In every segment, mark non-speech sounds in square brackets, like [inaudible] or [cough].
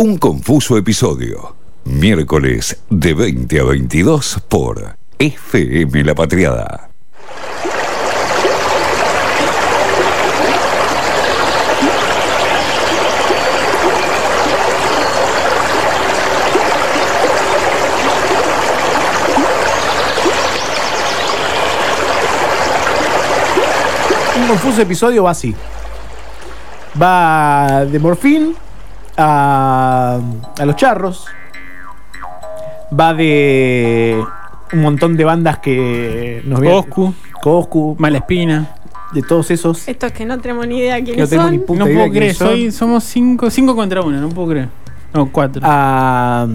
Un confuso episodio. Miércoles de 20 a 22 por FM La Patriada. Un confuso episodio va así. Va de Morfín a, a los charros. Va de un montón de bandas que nos vienen- Coscu. Coscu, Malespina. de todos esos. Estos que no tenemos ni idea Que no quiénes tengo son. ni puta No idea puedo creer, quiénes son. soy, somos cinco, cinco contra uno, no puedo creer. No, cuatro. A,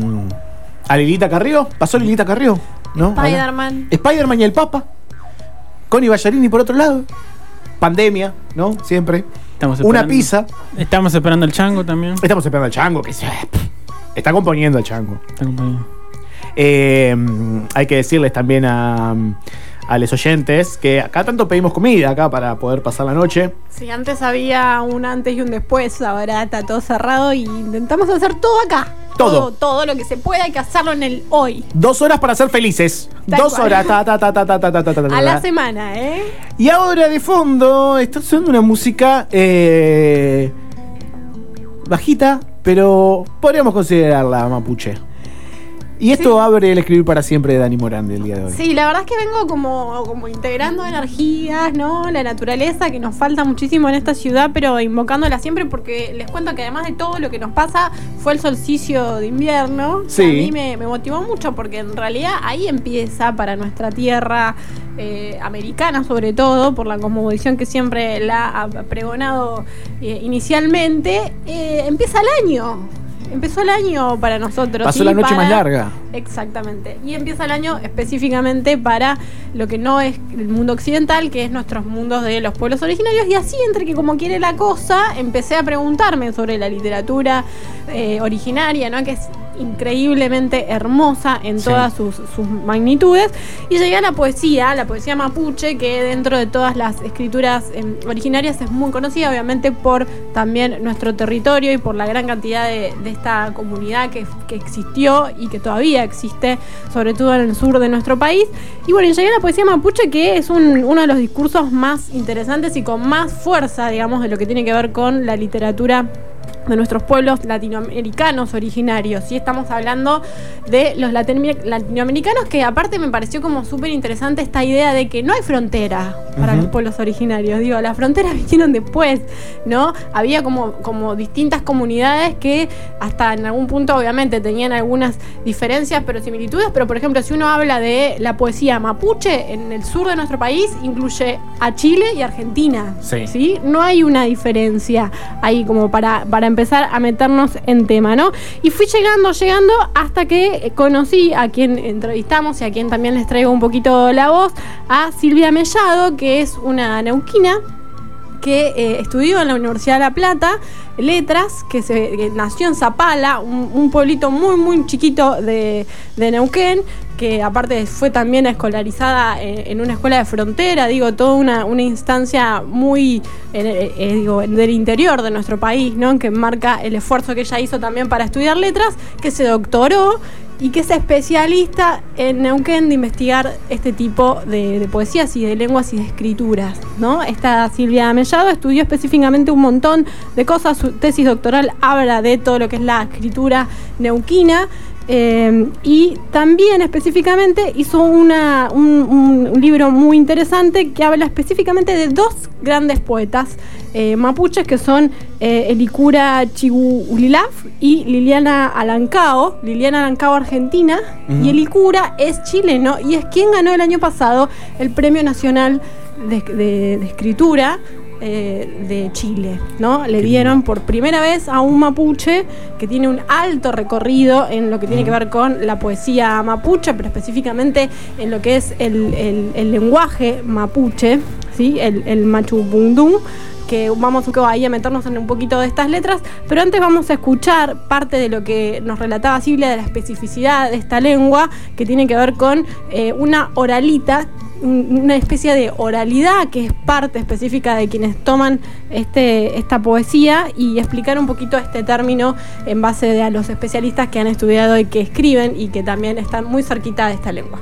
a Lilita Carrió. ¿Pasó Lilita Carrió? ¿No? Spider-Man. Spider-Man y el Papa. Connie Ballarini por otro lado. Pandemia, ¿no? Siempre. Estamos Una pizza. Estamos esperando el chango también. Estamos esperando al chango, que se- está componiendo al chango. Está acompañado. Eh, hay que decirles también a, a los oyentes que acá tanto pedimos comida acá para poder pasar la noche. Si antes había un antes y un después, ahora está todo cerrado y intentamos hacer todo acá. Todo. todo. lo que se pueda, hay que hacerlo en el hoy. Dos horas para ser felices. Dos horas. Ta, ta, ta, a la semana, ¿eh? Y ahora de fondo está sonando una música bajita, pero podríamos considerarla mapuche. Y esto abre el escribir para siempre de Dani Morán el día de hoy. Sí, la verdad es que vengo como, como integrando energías, ¿no? La naturaleza que nos falta muchísimo en esta ciudad, pero invocándola siempre porque les cuento que además de todo lo que nos pasa fue el solsticio de invierno. que Sí. A mí me, me motivó mucho porque en realidad ahí empieza para nuestra tierra eh, americana sobre todo, por la cosmovisión que siempre la ha pregonado eh, inicialmente, eh, empieza el año. Empezó el año para nosotros. Pasó la noche más larga. Exactamente. Y empieza el año específicamente para lo que no es el mundo occidental, que es nuestros mundos de los pueblos originarios. Y así, entre que como quiere la cosa, empecé a preguntarme sobre la literatura eh, originaria, ¿no? Que es increíblemente hermosa en Sí. todas sus, sus magnitudes. Y llegué a la poesía, la poesía mapuche, que dentro de todas las escrituras eh, originarias es muy conocida, obviamente, por también nuestro territorio y por la gran cantidad de, de esta comunidad que, que existió y que todavía existe, sobre todo en el sur de nuestro país. Y bueno, llegué a la poesía mapuche, que es un- uno de los discursos más interesantes y con más fuerza, digamos, de lo que tiene que ver con la literatura de nuestros pueblos latinoamericanos originarios. Y estamos hablando de los latino- latinoamericanos, que aparte me pareció como súper interesante esta idea de que no hay frontera para los pueblos originarios. Digo, las fronteras [laughs] vinieron después, ¿no? Había como, como distintas comunidades que hasta en algún punto obviamente tenían algunas diferencias, pero similitudes. Pero por ejemplo, si uno habla de la poesía mapuche en el sur de nuestro país, incluye a Chile y Argentina. Sí. ¿sí? No hay una diferencia ahí como para, para empezar a meternos en tema, ¿no? Y fui llegando, llegando hasta que conocí a quien entrevistamos y a quien también les traigo un poquito la voz, a Silvia Mellado, que es una neuquina que eh, estudió en la Universidad de La Plata letras, que, se, nació en Zapala, un, pueblito muy, muy chiquito de, Neuquén, que aparte fue también escolarizada en, una escuela de frontera, digo, toda una, una instancia muy, eh, eh, digo, del interior de nuestro país, ¿no? Que marca el esfuerzo que ella hizo también para estudiar letras, que se doctoró y que es especialista en Neuquén de investigar este tipo de, de poesías y de lenguas y de escrituras, ¿no? Esta Silvia Mellado estudió específicamente un montón de cosas, su tesis doctoral habla de todo lo que es la escritura neuquina, eh, y también específicamente hizo una, un, un libro muy interesante que habla específicamente de dos grandes poetas eh, mapuches que son eh, Elicura Chigulilaf y Liliana Alancao, Liliana Alancao argentina, y Elicura es chileno y es quien ganó el año pasado el Premio Nacional de, de- de Escritura eh, de Chile, ¿no? Le dieron por primera vez a un mapuche que tiene un alto recorrido en lo que tiene que ver con la poesía mapuche, pero específicamente en lo que es el, el- el lenguaje mapuche, ¿sí? El, el machupundún, que vamos ahí a meternos en un poquito de estas letras, pero antes vamos a escuchar parte de lo que nos relataba Silvia de la especificidad de esta lengua, que tiene que ver con eh, una oralita una especie de oralidad que es parte específica de quienes toman este, esta poesía y explicar un poquito este término en base a los especialistas que han estudiado y que escriben y que también están muy cerquita de esta lengua.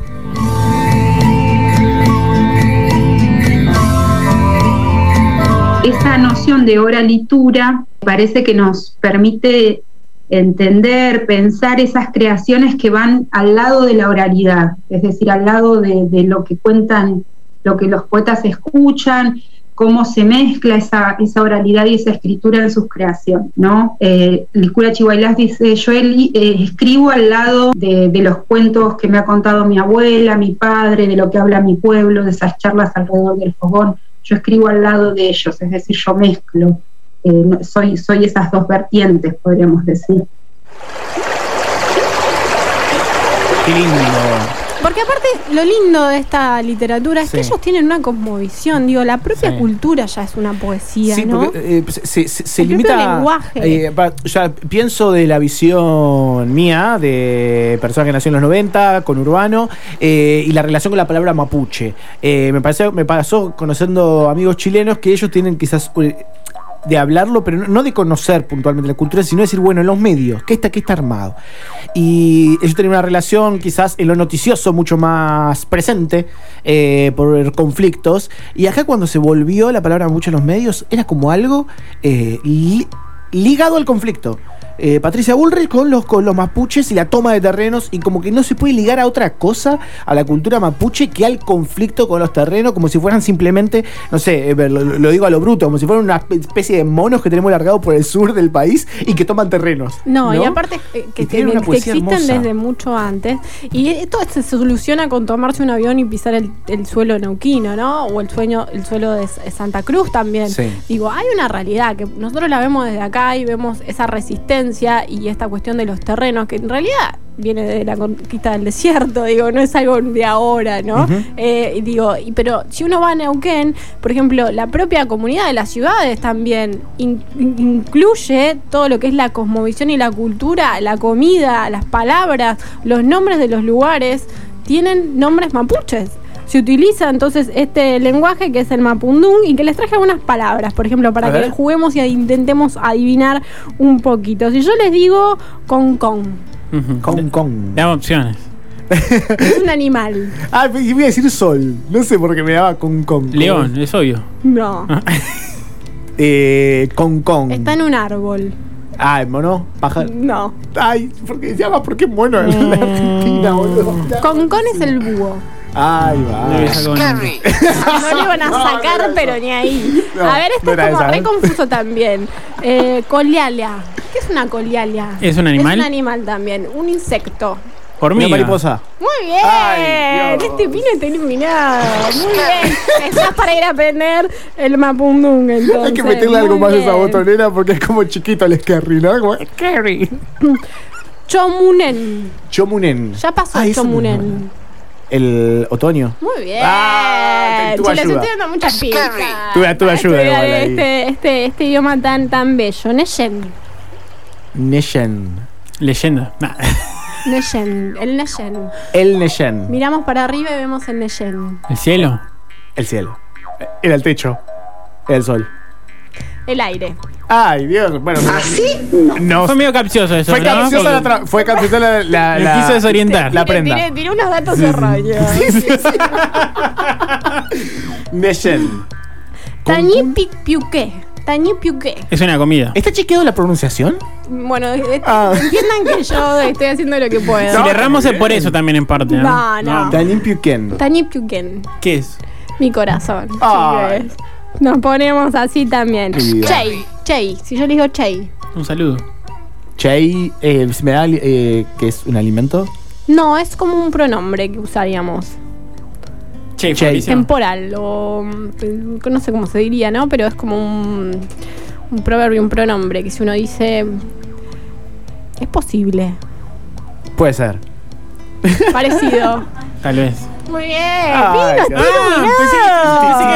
esa noción de oralitura parece que nos permite entender, pensar esas creaciones que van al lado de la oralidad, es decir, al lado de, lo que cuentan, lo que los poetas escuchan, cómo se mezcla esa, oralidad y esa escritura en sus creaciones, ¿no? Eh, el cura Chihuahilás dice, yo eh, escribo al lado de, de los cuentos que me ha contado mi abuela, mi padre, de lo que habla mi pueblo, de esas charlas alrededor del fogón, yo escribo al lado de ellos, es decir, yo mezclo, eh, no- soy, soy esas dos vertientes, podríamos decir. Qué lindo. Porque aparte, lo lindo de esta literatura es que ellos tienen una cosmovisión, digo, la propia Sí. cultura ya es una poesía, Sí, ¿no? porque eh, se, se- se- se El limita. lenguaje. eh, pa- ya pienso de la visión mía, de persona que nació en los 90, con Urbano, eh, y la relación con la palabra mapuche. Eh, me, pareció, me pasó conociendo amigos chilenos que ellos tienen quizás. De hablarlo, pero no- de conocer puntualmente la cultura, sino decir, bueno, en los medios, ¿qué está, qué está armado? Y ellos tenían una relación quizás en lo noticioso mucho más presente eh, por conflictos. Y acá cuando se volvió la palabra mucho en los medios, era como algo eh, li- ligado al conflicto. Eh, Patricia Bullrich con los, con los mapuches y la toma de terrenos y como que no se puede ligar a otra cosa, a la cultura mapuche, que al conflicto con los terrenos, como si fueran simplemente, no sé, eh, lo, lo digo a lo bruto, como si fueran una especie de monos que tenemos largados por el sur del país y que toman terrenos. No, y aparte eh, que, Y tienen que- que existen hermosa. desde mucho antes. Y esto se soluciona con tomarse un avión y pisar el, el suelo neuquino, ¿no? O el sueño, el suelo de Santa Cruz también. Sí. Digo, hay una realidad que nosotros la vemos desde acá y vemos esa resistencia y esta cuestión de los terrenos, que en realidad viene de la conquista del desierto, [laughs] digo, no es algo de ahora, ¿no? Eh, digo, pero si uno va a Neuquén, por ejemplo, la propia comunidad de las ciudades también in- in- incluye todo lo que es la cosmovisión y la cultura, la comida, las palabras, los nombres de los lugares, tienen nombres mapuches. Se utiliza entonces este lenguaje que es el mapundún y que les traje algunas palabras, por ejemplo, para A que ver. juguemos y intentemos adivinar un poquito. Si yo les digo con con, Ujú. Con, con. Dame opciones. [laughs] es un [laughs] animal. Ah, y voy a decir sol. No sé por qué me daba con, con. con. León, es obvio. No. [laughs] Eh, con, con. Está en un árbol. Ay, mono, pájaro. No. Ay, ¿por qué se llama? ¿Por qué mono en la Argentina, boludo? Con con es el búho. Ay, va. Con- [laughs] No le iban a No, sacar, no pero ni ahí. No, a ver, esto es como esa, re confuso también. Eh, colialia. ¿Qué es una colialia? ¿Es un animal? Es un animal también. Un insecto. Una Hormiga. mariposa. Muy bien. Ay, este pino está iluminado. Muy bien. Estás para ir a aprender el mapundung entonces. Hay que meterle algo Muy más a esa botonera porque es como chiquito el Skerry, ¿no? Como Skerry. Chomunen. Chomunen. Ya pasó Ah. Chomunen. El otoño. Muy bien. Ah, tuve Che, les ayuda. estoy dando muchas pistas. Tuve- ayuda igual ahí. Este, este, este idioma tan, tan bello. Neyen. Neshen. Leyenda. Nah. Neyen. El Neyen. El Neshen. Miramos para arriba y vemos el Neyen. ¿El cielo? El cielo. Era el techo. Era el sol. El aire. Ay, Dios. Bueno, ¿Así? No. Fue medio capcioso eso, Fue ¿no? capciosa la, Porque- tra- fue capciosa la, la, Me la- quiso desorientar. La Tiré- prenda. Tiré, tiré unos datos. Neshen. Tañi Pic Piuqué. Es una comida. ¿Está chequeado la pronunciación? Bueno, eh, Ah. entiendan que yo estoy haciendo lo que [laughs] puedo. Si le erramos es por eso también en parte, ¿no? No, no. Tañi Piuquén. ¿Qué es? Mi corazón. Ay. chicos. Nos ponemos así también. Chey. Chey. Si yo le digo Chey. Un saludo. Chay, eh, ¿me da eh, que es un alimento? No, es como un pronombre que usaríamos. Che, Che. Fabricio. Temporal o mm, no sé cómo se diría, ¿no? Pero es como un, un proverbio, un pronombre que si uno dice es posible. Puede ser. Parecido. [laughs] Tal vez. Muy bien. Ay, Vino, qué- estoy Ah, iluminado. pensé que, pensé que,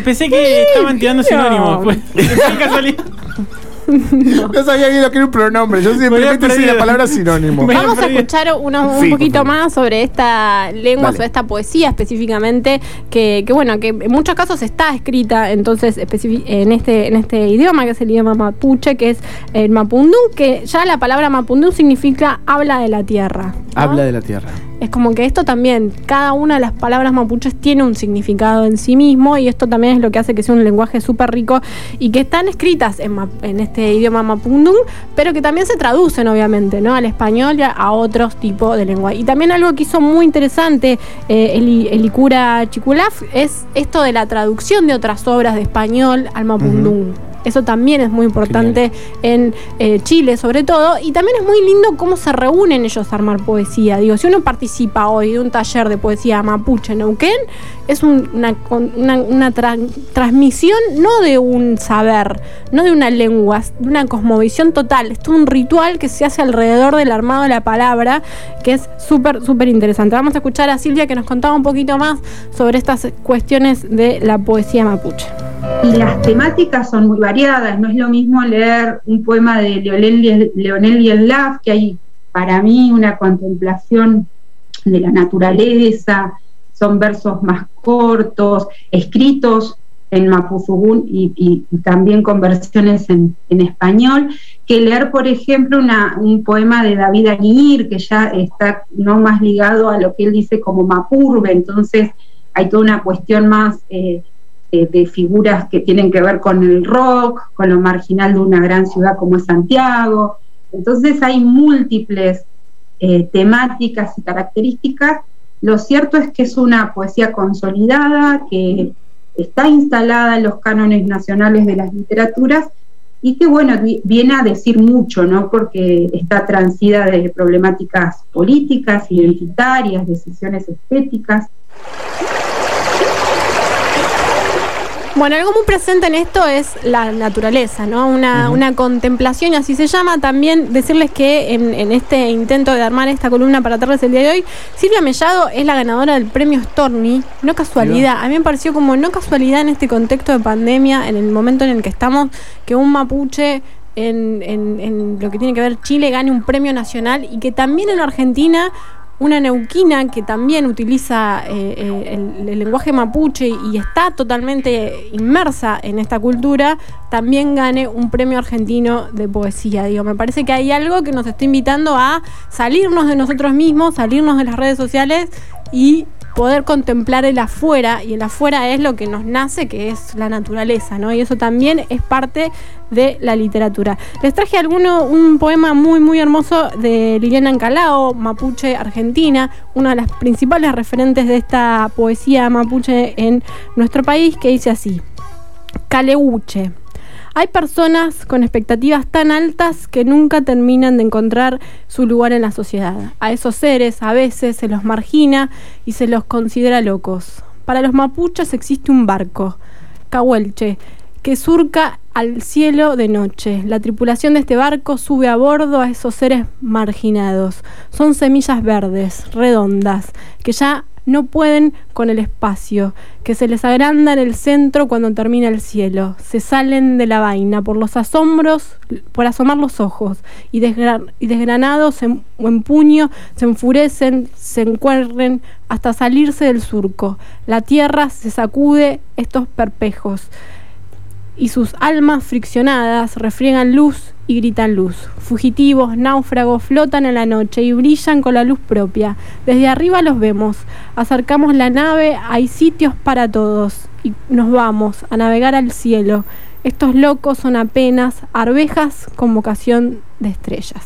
pensé que estaban tirando sinónimos. Pues, [laughs] No sabía bien lo que era un pronombre. Yo meto así la palabra sinónimo. [laughs] Me- Vamos a escuchar un Sí, poquito más sobre esta lengua, Dale. sobre esta poesía específicamente, que, que, bueno, que en muchos casos está escrita entonces en este, en este idioma, que es el idioma mapuche, que es el mapundún, que ya la palabra mapundún significa habla de la tierra. ¿no? Habla de la tierra. Es como que esto también, cada una de las palabras mapuches tiene un significado en sí mismo y esto también es lo que hace que sea un lenguaje súper rico y que están escritas en, en este idioma mapundún, pero que también se traducen obviamente ¿no? al español y a, otros tipos de lengua. Y también algo que hizo muy interesante eh, el, el Icura Chiculaf es esto de la traducción de otras obras de español al mapundún. Eso también es muy importante en eh, Chile, sobre todo. Y también es muy lindo cómo se reúnen ellos a armar poesía. Digo, si uno participa hoy de un taller de poesía mapuche en Neuquén, es un- una, una- una tran- transmisión no de un saber, no de una lengua, de una cosmovisión total. Es todo un ritual que se hace alrededor del armado de la palabra, que es súper, súper interesante. Vamos a escuchar a Silvia que nos contaba un poquito más sobre estas cuestiones de la poesía mapuche. Y las temáticas son muy variadas, no es lo mismo leer un poema de Leonel, Leonel que hay para mí una contemplación de la naturaleza, son versos más cortos, escritos en mapuzugún y, también con versiones en, en español, que leer, por ejemplo, un poema de David Aguirre, que ya está no más ligado a lo que él dice como mapurbe, entonces hay toda una cuestión más... eh, de figuras que tienen que ver con el rock, con lo marginal de una gran ciudad como es Santiago. Entonces hay múltiples eh, temáticas y características. Lo cierto es que es una poesía consolidada, que está instalada en los cánones nacionales de las literaturas y que, bueno, vi- viene a decir mucho, ¿no? Porque está transida de problemáticas políticas, identitarias, decisiones estéticas. Bueno, algo muy presente en esto es la naturaleza, ¿no? Una, una contemplación, y así se llama. También decirles que en, en este intento de armar esta columna para tardes el día de hoy, Silvia Mellado es la ganadora del premio Stormy. No casualidad. A mí me pareció como no casualidad en este contexto de pandemia, en el momento en el que estamos, que un mapuche en, en- en lo que tiene que ver Chile gane un premio nacional y que también en Argentina una neuquina que también utiliza eh, eh, el, el lenguaje mapuche y está totalmente inmersa en esta cultura, también gane un premio argentino de poesía. Digo, me parece que hay algo que nos está invitando a salirnos de nosotros mismos, salirnos de las redes sociales y poder contemplar el afuera, y el afuera es lo que nos nace, que es la naturaleza, ¿no? Y eso también es parte de la literatura. Les traje alguno, un poema muy, muy hermoso de Liliana Ancalao, mapuche argentina, una de las principales referentes de esta poesía mapuche en nuestro país, que dice así: Caleuche. Hay personas con expectativas tan altas que nunca terminan de encontrar su lugar en la sociedad. A esos seres a veces se los margina y se los considera locos. Para los mapuches existe un barco, Cahuelche, que surca al cielo de noche. La tripulación de este barco sube a bordo a esos seres marginados. Son semillas verdes, redondas, que ya no pueden con el espacio, que se les agranda en el centro cuando termina el cielo. Se salen de la vaina por los asombros, por asomar los ojos, y, desgra- y desgranados en, en puño se enfurecen, se encuerren hasta salirse del surco. La tierra se sacude estos perpejos y sus almas friccionadas refriegan luz y gritan luz. Fugitivos, náufragos, flotan en la noche y brillan con la luz propia. Desde arriba los vemos. Acercamos la nave, hay sitios para todos y nos vamos a navegar al cielo. Estos locos son apenas arvejas con vocación de estrellas.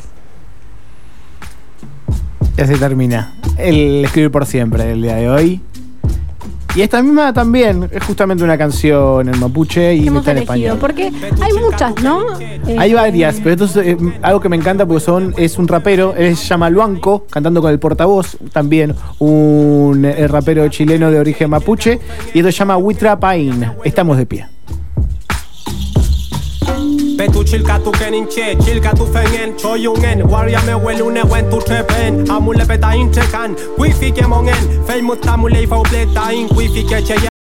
Ya se termina. El escribir por siempre el día de hoy. Y esta misma también es justamente una canción en mapuche y está en español. Porque hay muchas, ¿no? Eh, Hay varias, pero esto es eh, algo que me encanta porque son, es un rapero, él se llama Luanco, cantando con el portavoz, también un eh, rapero chileno de origen mapuche, y esto se llama Witra Pain. Estamos de pie. Pe tu chill ka tu kenin qe, chill tu fengen Qo ju ngen, warja me welune wen tu qepen Amule pe ta in që kan, kuj fike mongen Fejmut ta mu lejfa u bleta in, kuj fike që